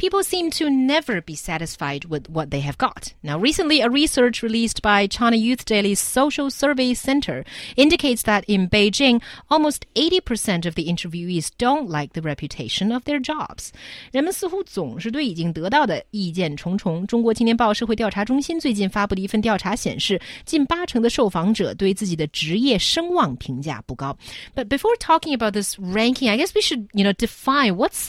People seem to never be satisfied with what they have got. Now, recently, a research released by China Youth Daily's Social Survey Center indicates that in Beijing, almost 80% of the interviewees don't like the reputation of their jobs. 人们似乎总是对已经得到的意见重重。中国青年报社会调查中心最近发布的一份调查显示，近八成的受访者对自己的职业声望评价不高。But before talking about this ranking, I guess we should, you know, define what's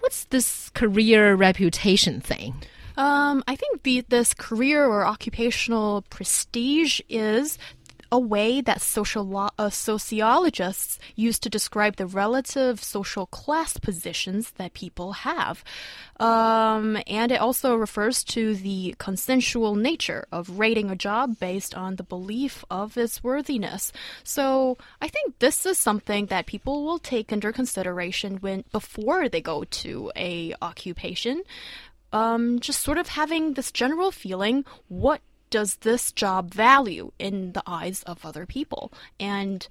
what's this career reputation thing? Um, I think the, this career or occupational prestige is a way that social uh, sociologists use to describe the relative social class positions that people have. Um, and it also refers to the consensual nature of rating a job based on the belief of its worthiness. So I think this is something that people will take under consideration when before they go to a occupation. Um, just sort of having this general feeling what does this job value in the eyes of other people? And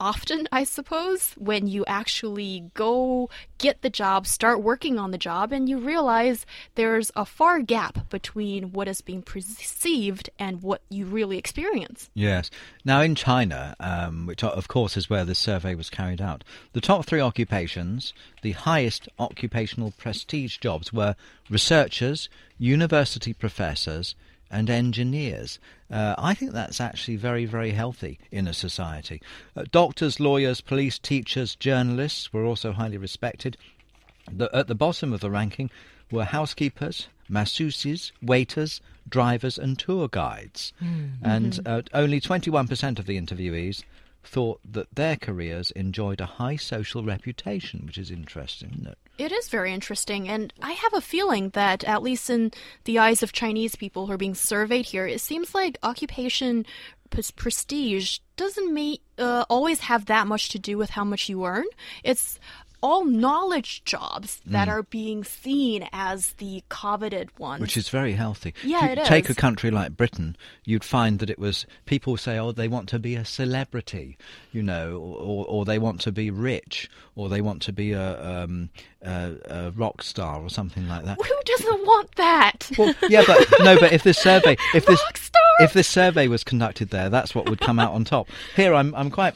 often, I suppose, when you actually go get the job, start working on the job, and you realize there's a far gap between what is being perceived and what you really experience. Yes. Now, in China, um, which of course is where this survey was carried out, the top three occupations, the highest occupational prestige jobs, were researchers, university professors, and engineers. Uh, I think that's actually very, very healthy in a society. Uh, doctors, lawyers, police, teachers, journalists were also highly respected. The, at the bottom of the ranking were housekeepers, masseuses, waiters, drivers, and tour guides. Mm. And mm-hmm. uh, only 21% of the interviewees thought that their careers enjoyed a high social reputation, which is interesting, isn't it? It is very interesting, and I have a feeling that, at least in the eyes of Chinese people who are being surveyed here, it seems like occupation prestige doesn't uh, always have that much to do with how much you earn. It's all knowledge jobs that mm. are being seen as the coveted ones. Which is very healthy. Yeah, if you take a country like Britain, you'd find that it was people say, oh, they want to be a celebrity, you know, or, or they want to be rich, or they want to be a, um, a, a rock star or something like that. Who doesn't want that? Well, yeah, but no, but if this survey, if this, if this survey was conducted there, that's what would come out on top. Here, I'm, I'm quite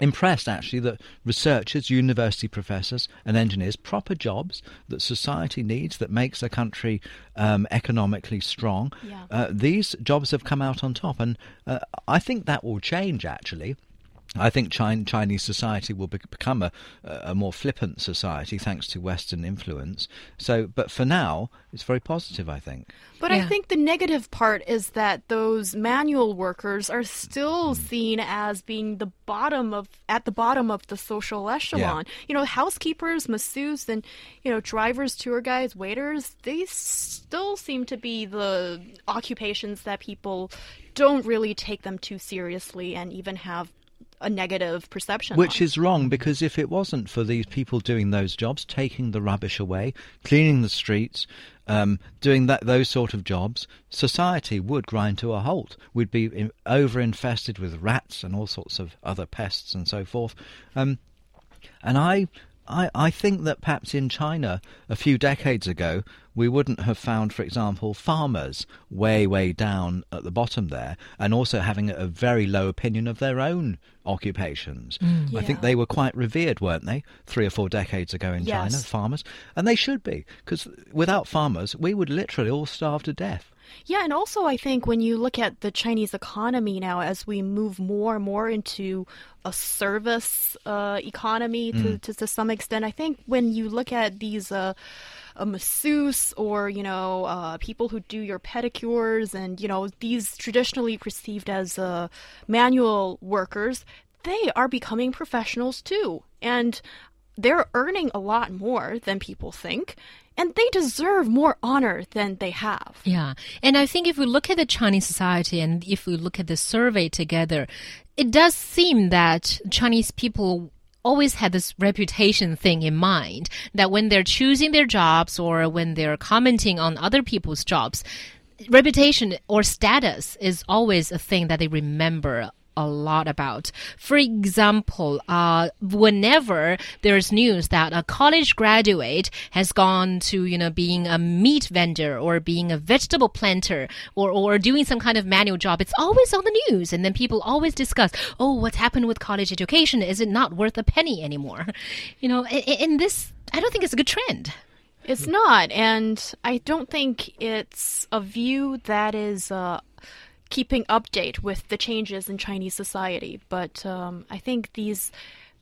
impressed actually that researchers, university professors, and engineers, proper jobs that society needs that makes a country um, economically strong, yeah. uh, these jobs have come out on top. And uh, I think that will change actually. I think Chinese society will become a, a more flippant society thanks to Western influence. So, but for now, it's very positive, I think. But yeah. I think the negative part is that those manual workers are still mm. seen as being the bottom of at the bottom of the social echelon. Yeah. You know, housekeepers, masseuses, and you know, drivers, tour guides, waiters. They still seem to be the occupations that people don't really take them too seriously and even have a negative perception. Which is wrong because if it wasn't for these people doing those jobs, taking the rubbish away, cleaning the streets, um, doing that those sort of jobs, society would grind to a halt. We'd be in, over infested with rats and all sorts of other pests and so forth. Um, and I I, I think that perhaps in China a few decades ago we wouldn't have found, for example, farmers way, way down at the bottom there and also having a very low opinion of their own occupations. Mm. Yeah. I think they were quite revered, weren't they, three or four decades ago in yes. China, farmers? And they should be, because without farmers we would literally all starve to death. Yeah, and also I think when you look at the Chinese economy now, as we move more and more into a service uh, economy to, mm. to, to some extent, I think when you look at these. Uh, a masseuse or you know uh, people who do your pedicures and you know these traditionally perceived as uh, manual workers they are becoming professionals too and they're earning a lot more than people think and they deserve more honor than they have. Yeah. And I think if we look at the Chinese society and if we look at the survey together, it does seem that Chinese people always had this reputation thing in mind that when they're choosing their jobs or when they're commenting on other people's jobs, reputation or status is always a thing that they remember a lot about. For example, uh, whenever there's news that a college graduate has gone to, you know, being a meat vendor or being a vegetable planter or, or doing some kind of manual job, it's always on the news. And then people always discuss, oh, what's happened with college education? Is it not worth a penny anymore? You know, in this, I don't think it's a good trend. It's not, and I don't think it's a view that is uh, keeping update with the changes in Chinese society. But um, I think these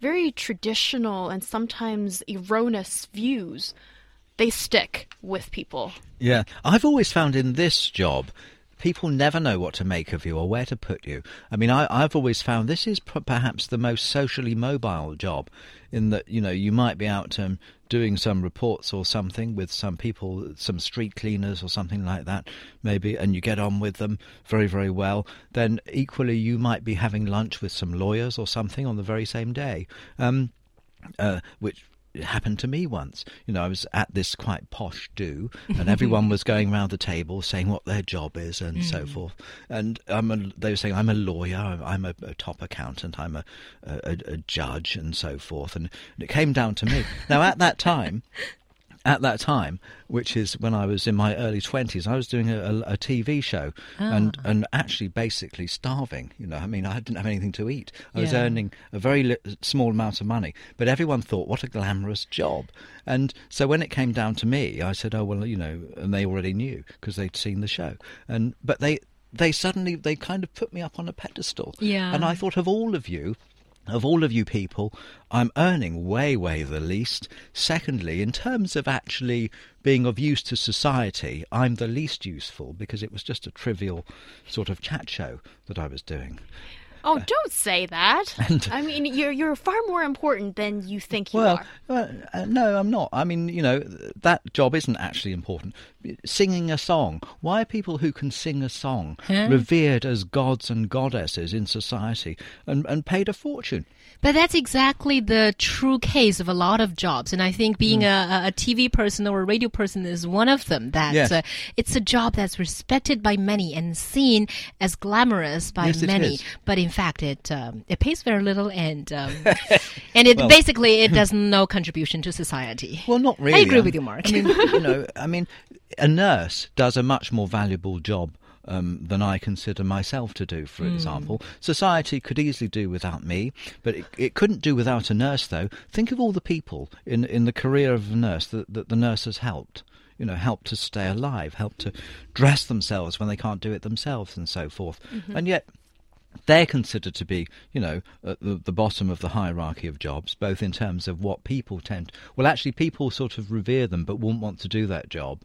very traditional and sometimes erroneous views they stick with people. Yeah, I've always found in this job people never know what to make of you or where to put you. I mean, I, have always found this is perhaps the most socially mobile job, in that you know you might be out um, doing some reports or something with some people, some street cleaners or something like that, maybe, and you get on with them very, very well. Then equally, you might be having lunch with some lawyers or something on the very same day. Um, uh, which it happened to me once. You know, I was at this quite posh do, and everyone was going round the table saying what their job is and mm. so forth. And I'm a, they were saying, I'm a lawyer, I'm a, a top accountant, I'm a, a, a, judge, and so forth. And, and it came down to me. now, at that time, at that time, which is when I was in my early twenties, I was doing a, a, a TV show and ah. and actually basically starving. You know, I mean, I didn't have anything to eat. I was earning a very li- small amount of money, but everyone thought, what a glamorous job. And so when it came down to me, I said, oh well, you know, and they already knew because they'd seen the show. And but they they suddenly they kind of put me up on a pedestal. Yeah. And I thought of all of you of all of you people, I'm earning way, way the least. Secondly, in terms of actually being of use to society, I'm the least useful because it was just a trivial sort of chat show that I was doing. Oh, don't say that. And, I mean, you're you're far more important than you think you well, are. Well, uh, no, I'm not. I mean, you know, that job isn't actually important. Singing a song. Why are people who can sing a song huh? revered as gods and goddesses in society and, and paid a fortune? But that's exactly the true case of a lot of jobs. And I think being mm. a, a, TV person or a radio person is one of them. That yes. uh, it's a job that's respected by many and seen as glamorous by yes, many. But in fact, it um, it pays very little and um, and it well, basically it does no contribution to society. Well, not really. I agree with you, Mark. I mean, you know, I mean, a nurse does a much more valuable job um, than I consider myself to do, for mm. example. Society could easily do without me, but it, it, couldn't do without a nurse, though. Think of all the people in, in the career of a nurse that, that the nurse has helped. You know, help to stay alive, help to dress themselves when they can't do it themselves, and so forth. Mm-hmm. And yet, they're considered to be, you know, at the, the, bottom of the hierarchy of jobs, both in terms of what people tend. Well, actually, people sort of revere them, but won't want to do that job,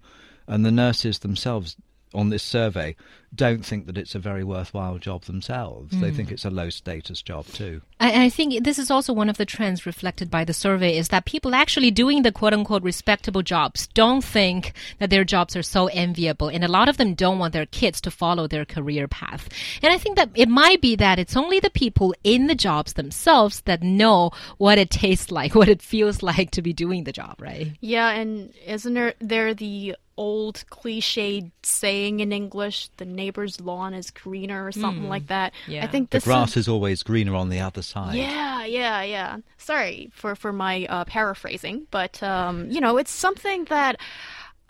and the nurses themselves on this survey don't think that it's a very worthwhile job themselves. Mm. They think it's a low status job too. I, I, think this is also one of the trends reflected by the survey is that people actually doing the quote unquote respectable jobs don't think that their jobs are so enviable. And a lot of them don't want their kids to follow their career path. And I think that it might be that it's only the people in the jobs themselves that know what it tastes like, what it feels like to be doing the job, right? Yeah, and isn't there, there the old cliched saying in English, the neighbor's lawn is greener or something mm. like that. Yeah. I think the grass is, is, always greener on the other side. Yeah, yeah, yeah. Sorry for for my uh, paraphrasing, but um, you know, it's something that.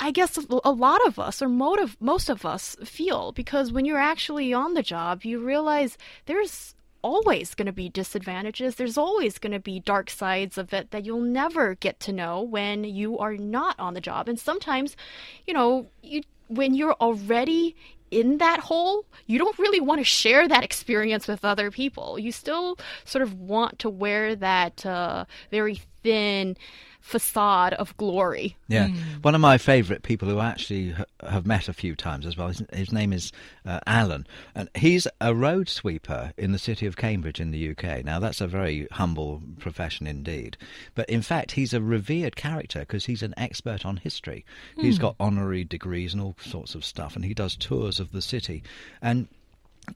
I guess a lot of us, or most of us, feel because when you're actually on the job, you realize there's always going to be disadvantages. There's always going to be dark sides of it that you'll never get to know when you are not on the job. And sometimes, you know, you when you're already in that hole, you don't really want to share that experience with other people. You still sort of want to wear that uh, very thin facade of glory. Yeah, mm. one of my favourite people who I actually have met a few times as well. His, his name is uh, Alan, and he's a road sweeper in the city of Cambridge in the UK. Now that's a very humble profession indeed, but in fact he's a revered character because he's an expert on history. Mm. He's got honorary degrees and all sorts of stuff, and he does tours of the city and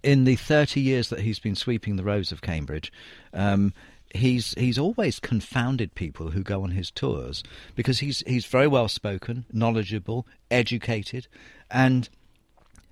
in the 30 years that he's been sweeping the roads of Cambridge, um, he's he's always confounded people who go on his tours because he's he's very well spoken, knowledgeable, educated, and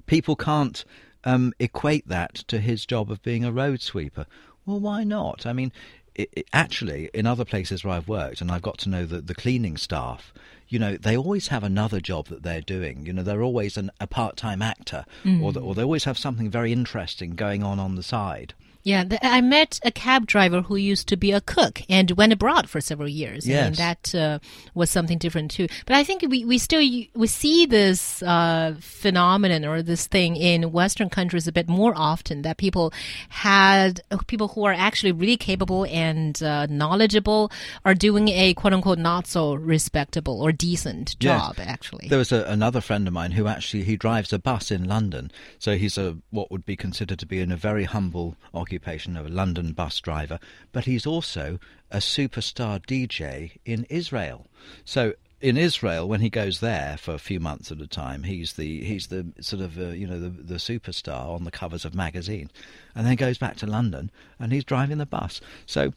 people can't um, equate that to his job of being a road sweeper. Well, why not? I mean, it, it, actually, in other places where I've worked, and I've got to know the, the cleaning staff, you know, they always have another job that they're doing. You know, they're always an, a part time actor, mm. or, the, or they always have something very interesting going on on the side. Yeah, the, I met a cab driver who used to be a cook and went abroad for several years. Yes. And that uh, was something different too. But I think we, we still we see this uh, phenomenon or this thing in Western countries a bit more often that people had people who are actually really capable and uh, knowledgeable are doing a quote unquote not so respectable or decent job. Yes. Actually, there was a, another friend of mine who actually he drives a bus in London, so he's a what would be considered to be in a very humble occupation of a London bus driver, but he's also a superstar DJ in Israel. So in Israel, when he goes there for a few months at a time, he's the he's the sort of uh, you know the the superstar on the covers of magazine, and then goes back to London and he's driving the bus. So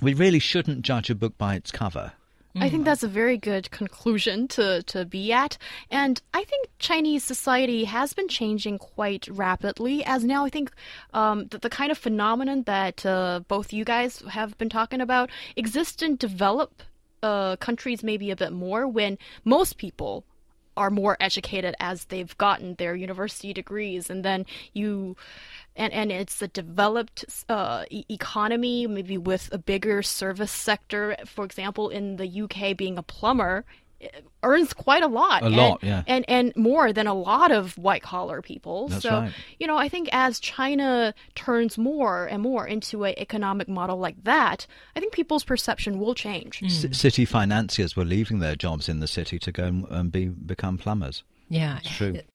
we really shouldn't judge a book by its cover. I think that's a very good conclusion to, to be at. And I think Chinese society has been changing quite rapidly, as now I think um, the, the, kind of phenomenon that uh, both you guys have been talking about exists in developed uh, countries maybe a bit more when most people are more educated as they've gotten their university degrees and then you and and it's a developed uh, e- economy, maybe with a bigger service sector. For example, in the UK, being a plumber earns quite a lot. A and, lot, yeah. And and more than a lot of white collar people. That's so right. you know, I think as China turns more and more into an economic model like that, I think people's perception will change. C- hmm. city financiers were leaving their jobs in the city to go and, and be become plumbers. Yeah, It's true.